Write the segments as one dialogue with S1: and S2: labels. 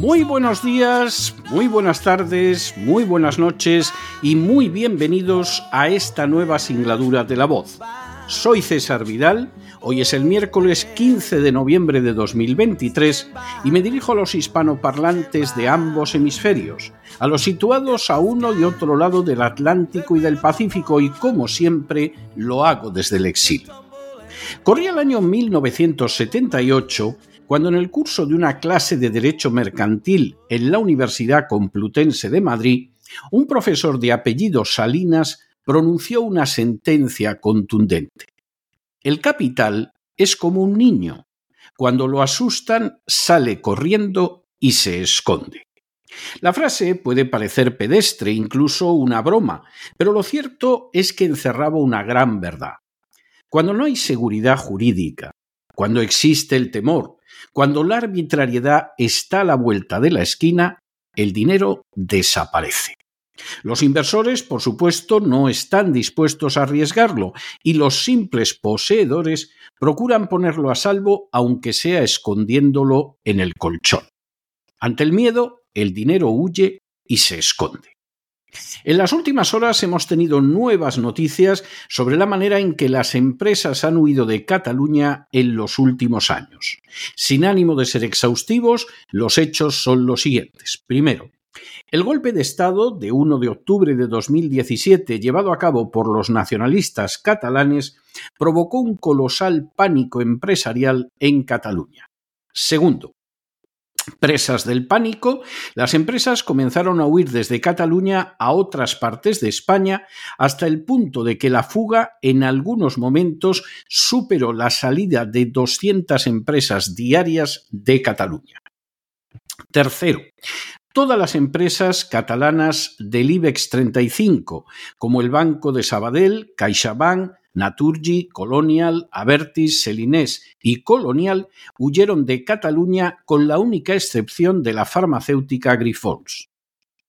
S1: Muy buenos días, muy buenas tardes, muy buenas noches y muy bienvenidos a esta nueva singladura de la voz. Soy César Vidal, hoy es el miércoles 15 de noviembre de 2023 y me dirijo a los hispanoparlantes de ambos hemisferios, a los situados a uno y otro lado del Atlántico y del Pacífico y como siempre lo hago desde el exilio. Corría el año 1978 cuando en el curso de una clase de Derecho Mercantil en la Universidad Complutense de Madrid, un profesor de apellido Salinas pronunció una sentencia contundente. El capital es como un niño. Cuando lo asustan, sale corriendo y se esconde. La frase puede parecer pedestre, incluso una broma, pero lo cierto es que encerraba una gran verdad. Cuando no hay seguridad jurídica, cuando existe el temor, cuando la arbitrariedad está a la vuelta de la esquina, el dinero desaparece. Los inversores, por supuesto, no están dispuestos a arriesgarlo y los simples poseedores procuran ponerlo a salvo aunque sea escondiéndolo en el colchón. Ante el miedo, el dinero huye y se esconde. En las últimas horas hemos tenido nuevas noticias sobre la manera en que las empresas han huido de Cataluña en los últimos años. Sin ánimo de ser exhaustivos, los hechos son los siguientes. Primero, el golpe de Estado de 1 de octubre de 2017 llevado a cabo por los nacionalistas catalanes provocó un colosal pánico empresarial en Cataluña. Segundo, Presas del pánico, las empresas comenzaron a huir desde Cataluña a otras partes de España hasta el punto de que la fuga en algunos momentos superó la salida de 200 empresas diarias de Cataluña. Tercero, todas las empresas catalanas del IBEX 35, como el Banco de Sabadell, CaixaBank, Naturgy, Colonial, Avertis, Selinés y Colonial huyeron de Cataluña con la única excepción de la farmacéutica Grifols.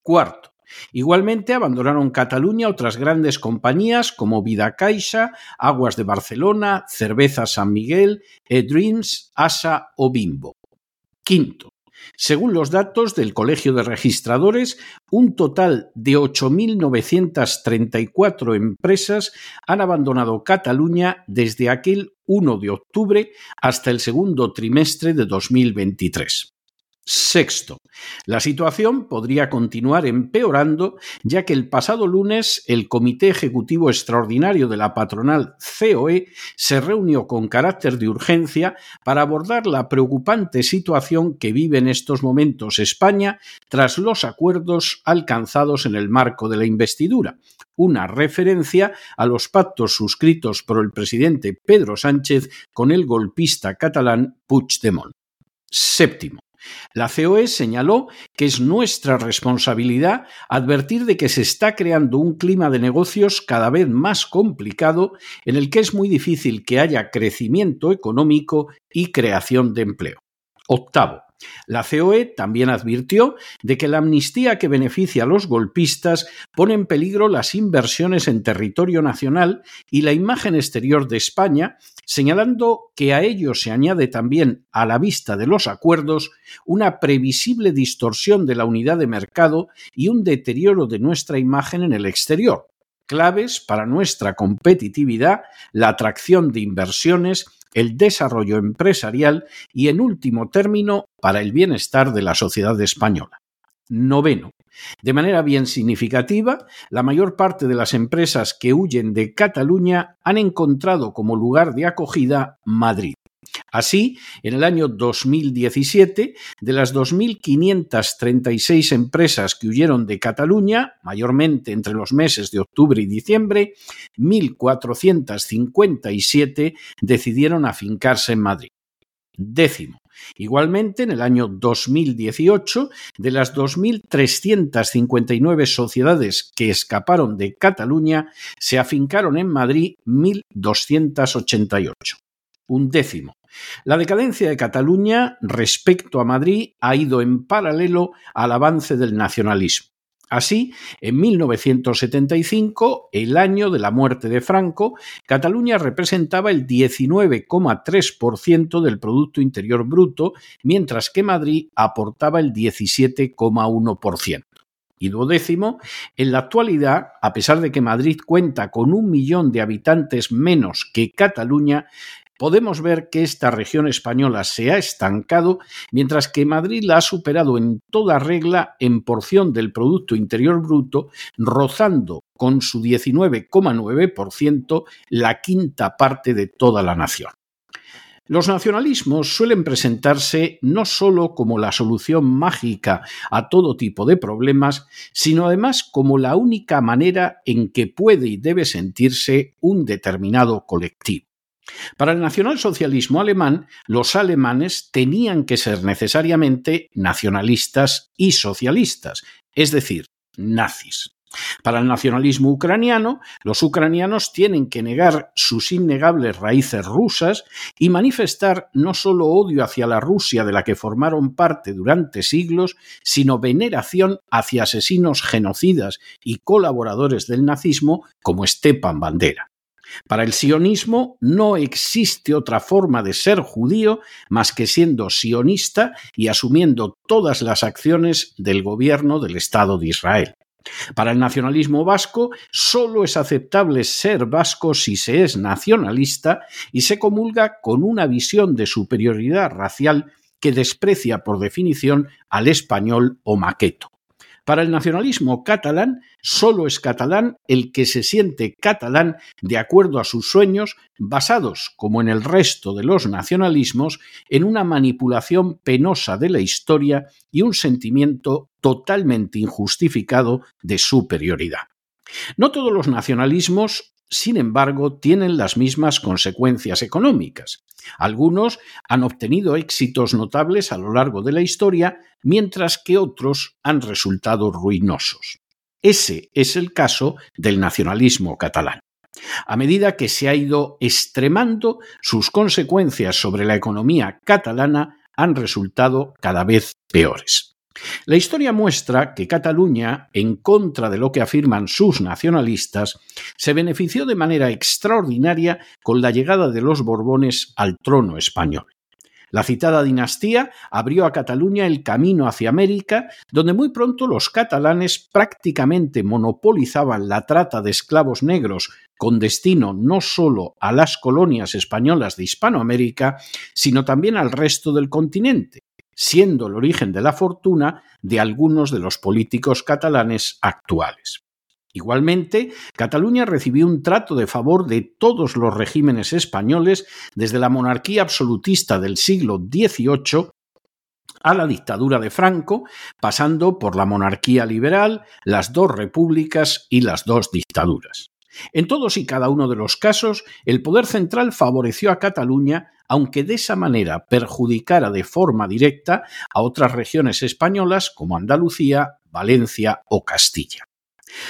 S1: Cuarto, Igualmente abandonaron Cataluña otras grandes compañías como Vida Caixa, Aguas de Barcelona, Cerveza San Miguel, Edreams, Asa o Bimbo. Quinto, según los datos del Colegio de Registradores, un total de 8.934 empresas han abandonado Cataluña desde aquel 1 de octubre hasta el segundo trimestre de 2023. Sexto, la situación podría continuar empeorando, ya que el pasado lunes el Comité Ejecutivo Extraordinario de la patronal COE se reunió con carácter de urgencia para abordar la preocupante situación que vive en estos momentos España tras los acuerdos alcanzados en el marco de la investidura, una referencia a los pactos suscritos por el presidente Pedro Sánchez con el golpista catalán Puigdemont. Séptimo, la COE señaló que es nuestra responsabilidad advertir de que se está creando un clima de negocios cada vez más complicado en el que es muy difícil que haya crecimiento económico y creación de empleo. Octavo, la COE también advirtió de que la amnistía que beneficia a los golpistas pone en peligro las inversiones en territorio nacional y la imagen exterior de España, señalando que a ello se añade también, a la vista de los acuerdos, una previsible distorsión de la unidad de mercado y un deterioro de nuestra imagen en el exterior, claves para nuestra competitividad, la atracción de inversiones, el desarrollo empresarial y, en último término, para el bienestar de la sociedad española. noveno. De manera bien significativa, la mayor parte de las empresas que huyen de Cataluña han encontrado como lugar de acogida Madrid. Así, en el año 2017, de las 2.536 empresas que huyeron de Cataluña, mayormente entre los meses de octubre y diciembre, 1.457 decidieron afincarse en Madrid. Décimo. Igualmente, en el año 2018, de las 2.359 sociedades que escaparon de Cataluña, se afincaron en Madrid 1.288. Un décimo. La decadencia de Cataluña respecto a Madrid ha ido en paralelo al avance del nacionalismo. Así, en 1975, el año de la muerte de Franco, Cataluña representaba el 19,3% del Producto Interior Bruto, mientras que Madrid aportaba el 17,1%. Y duodécimo, en la actualidad, a pesar de que Madrid cuenta con un millón de habitantes menos que Cataluña, podemos ver que esta región española se ha estancado, mientras que Madrid la ha superado en toda regla en porción del Producto Interior Bruto, rozando con su 19,9% la quinta parte de toda la nación. Los nacionalismos suelen presentarse no sólo como la solución mágica a todo tipo de problemas, sino además como la única manera en que puede y debe sentirse un determinado colectivo. Para el nacionalsocialismo alemán, los alemanes tenían que ser necesariamente nacionalistas y socialistas, es decir, nazis. Para el nacionalismo ucraniano, los ucranianos tienen que negar sus innegables raíces rusas y manifestar no solo odio hacia la Rusia de la que formaron parte durante siglos, sino veneración hacia asesinos genocidas y colaboradores del nazismo como Stepan Bandera. Para el sionismo no existe otra forma de ser judío más que siendo sionista y asumiendo todas las acciones del gobierno del Estado de Israel. Para el nacionalismo vasco, solo es aceptable ser vasco si se es nacionalista y se comulga con una visión de superioridad racial que desprecia por definición al español o maqueto. Para el nacionalismo catalán, solo es catalán el que se siente catalán de acuerdo a sus sueños, basados, como en el resto de los nacionalismos, en una manipulación penosa de la historia y un sentimiento totalmente injustificado de superioridad. No todos los nacionalismos sin embargo, tienen las mismas consecuencias económicas. Algunos han obtenido éxitos notables a lo largo de la historia, mientras que otros han resultado ruinosos. Ese es el caso del nacionalismo catalán. A medida que se ha ido extremando, sus consecuencias sobre la economía catalana han resultado cada vez peores. La historia muestra que Cataluña, en contra de lo que afirman sus nacionalistas, se benefició de manera extraordinaria con la llegada de los Borbones al trono español. La citada dinastía abrió a Cataluña el camino hacia América, donde muy pronto los catalanes prácticamente monopolizaban la trata de esclavos negros con destino no solo a las colonias españolas de Hispanoamérica, sino también al resto del continente, siendo el origen de la fortuna de algunos de los políticos catalanes actuales. Igualmente, Cataluña recibió un trato de favor de todos los regímenes españoles desde la monarquía absolutista del siglo XVIII a la dictadura de Franco, pasando por la monarquía liberal, las dos repúblicas y las dos dictaduras. En todos y cada uno de los casos, el poder central favoreció a Cataluña, aunque de esa manera perjudicara de forma directa a otras regiones españolas como Andalucía, Valencia o Castilla.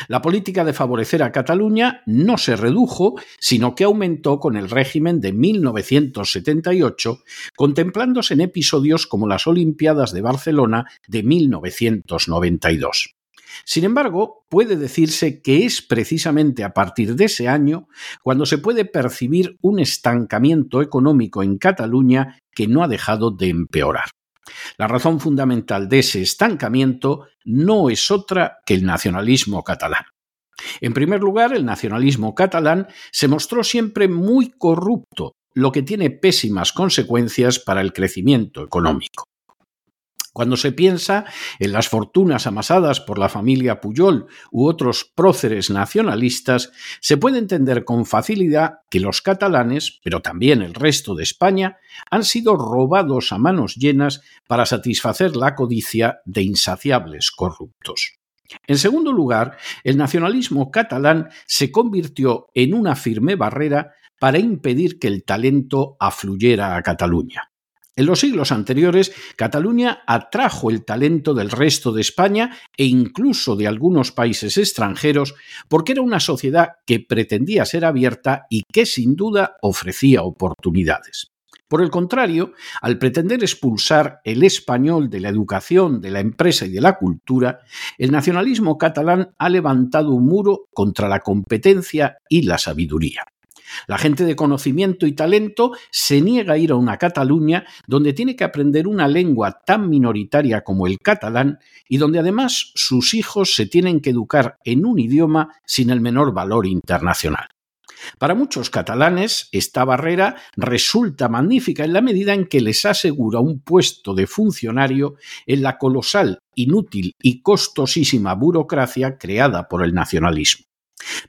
S1: La política de favorecer a Cataluña no se redujo, sino que aumentó con el régimen de 1978, contemplándose en episodios como las Olimpiadas de Barcelona de 1992. Sin embargo, puede decirse que es precisamente a partir de ese año cuando se puede percibir un estancamiento económico en Cataluña que no ha dejado de empeorar. La razón fundamental de ese estancamiento no es otra que el nacionalismo catalán. En primer lugar, el nacionalismo catalán se mostró siempre muy corrupto, lo que tiene pésimas consecuencias para el crecimiento económico. Cuando se piensa en las fortunas amasadas por la familia Puyol u otros próceres nacionalistas, se puede entender con facilidad que los catalanes, pero también el resto de España, han sido robados a manos llenas para satisfacer la codicia de insaciables corruptos. En segundo lugar, el nacionalismo catalán se convirtió en una firme barrera para impedir que el talento afluyera a Cataluña. En los siglos anteriores, Cataluña atrajo el talento del resto de España e incluso de algunos países extranjeros porque era una sociedad que pretendía ser abierta y que sin duda ofrecía oportunidades. Por el contrario, al pretender expulsar el español de la educación, de la empresa y de la cultura, el nacionalismo catalán ha levantado un muro contra la competencia y la sabiduría. La gente de conocimiento y talento se niega a ir a una Cataluña donde tiene que aprender una lengua tan minoritaria como el catalán y donde además sus hijos se tienen que educar en un idioma sin el menor valor internacional. Para muchos catalanes, esta barrera resulta magnífica en la medida en que les asegura un puesto de funcionario en la colosal, inútil y costosísima burocracia creada por el nacionalismo.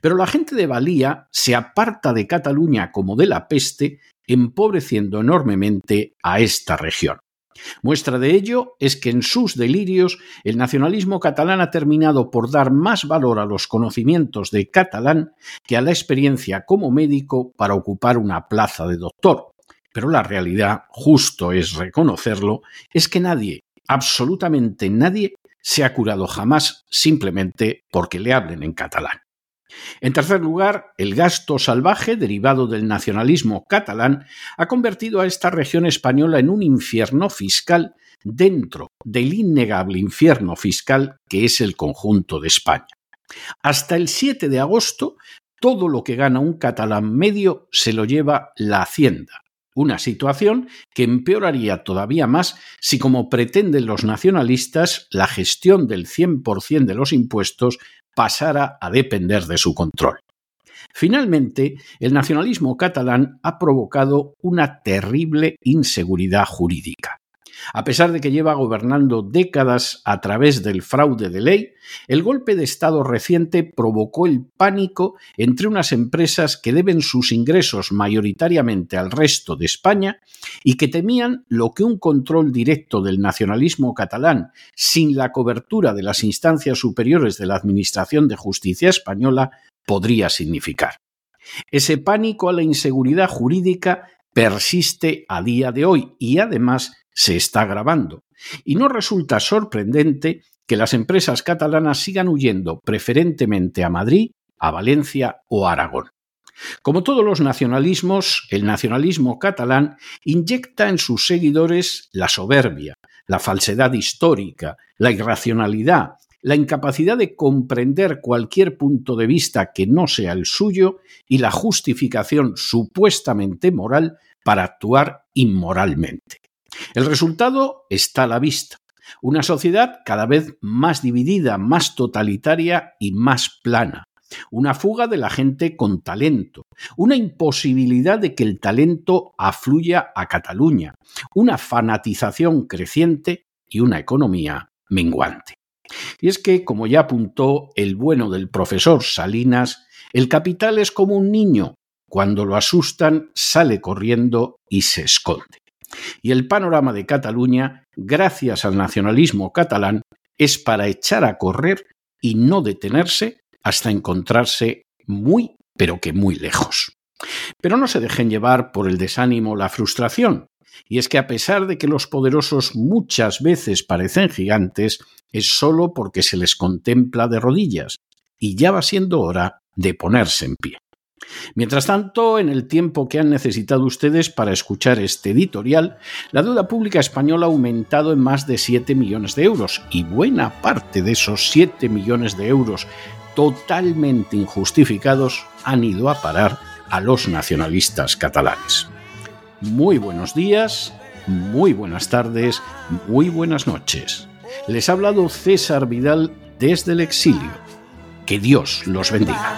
S1: Pero la gente de Valía se aparta de Cataluña como de la peste, empobreciendo enormemente a esta región. Muestra de ello es que en sus delirios el nacionalismo catalán ha terminado por dar más valor a los conocimientos de catalán que a la experiencia como médico para ocupar una plaza de doctor. Pero la realidad, justo es reconocerlo, es que nadie, absolutamente nadie, se ha curado jamás simplemente porque le hablen en catalán. En tercer lugar, el gasto salvaje derivado del nacionalismo catalán ha convertido a esta región española en un infierno fiscal dentro del innegable infierno fiscal que es el conjunto de España. Hasta el 7 de agosto, todo lo que gana un catalán medio se lo lleva la Hacienda, una situación que empeoraría todavía más si, como pretenden los nacionalistas, la gestión del 100% de los impuestos pasara a depender de su control. Finalmente, el nacionalismo catalán ha provocado una terrible inseguridad jurídica. A pesar de que lleva gobernando décadas a través del fraude de ley, el golpe de Estado reciente provocó el pánico entre unas empresas que deben sus ingresos mayoritariamente al resto de España y que temían lo que un control directo del nacionalismo catalán, sin la cobertura de las instancias superiores de la Administración de Justicia española, podría significar. Ese pánico a la inseguridad jurídica persiste a día de hoy y además se está agravando. Y no resulta sorprendente que las empresas catalanas sigan huyendo preferentemente a Madrid, a Valencia o a Aragón. Como todos los nacionalismos, el nacionalismo catalán inyecta en sus seguidores la soberbia, la falsedad histórica, la irracionalidad, la incapacidad de comprender cualquier punto de vista que no sea el suyo y la justificación supuestamente moral para actuar inmoralmente. El resultado está a la vista. Una sociedad cada vez más dividida, más totalitaria y más plana. Una fuga de la gente con talento. Una imposibilidad de que el talento afluya a Cataluña. Una fanatización creciente y una economía menguante. Y es que, como ya apuntó el bueno del profesor Salinas, el capital es como un niño. Cuando lo asustan, sale corriendo y se esconde. Y el panorama de Cataluña, gracias al nacionalismo catalán, es para echar a correr y no detenerse hasta encontrarse muy, pero que muy lejos. Pero no se dejen llevar por el desánimo la frustración. Y es que a pesar de que los poderosos muchas veces parecen gigantes, es solo porque se les contempla de rodillas, y ya va siendo hora de ponerse en pie. Mientras tanto, en el tiempo que han necesitado ustedes para escuchar este editorial, la deuda pública española ha aumentado en más de 7 millones de euros y buena parte de esos 7 millones de euros totalmente injustificados han ido a parar a los nacionalistas catalanes. Muy buenos días, muy buenas tardes, muy buenas noches. Les ha hablado César Vidal desde el exilio. Que Dios los bendiga.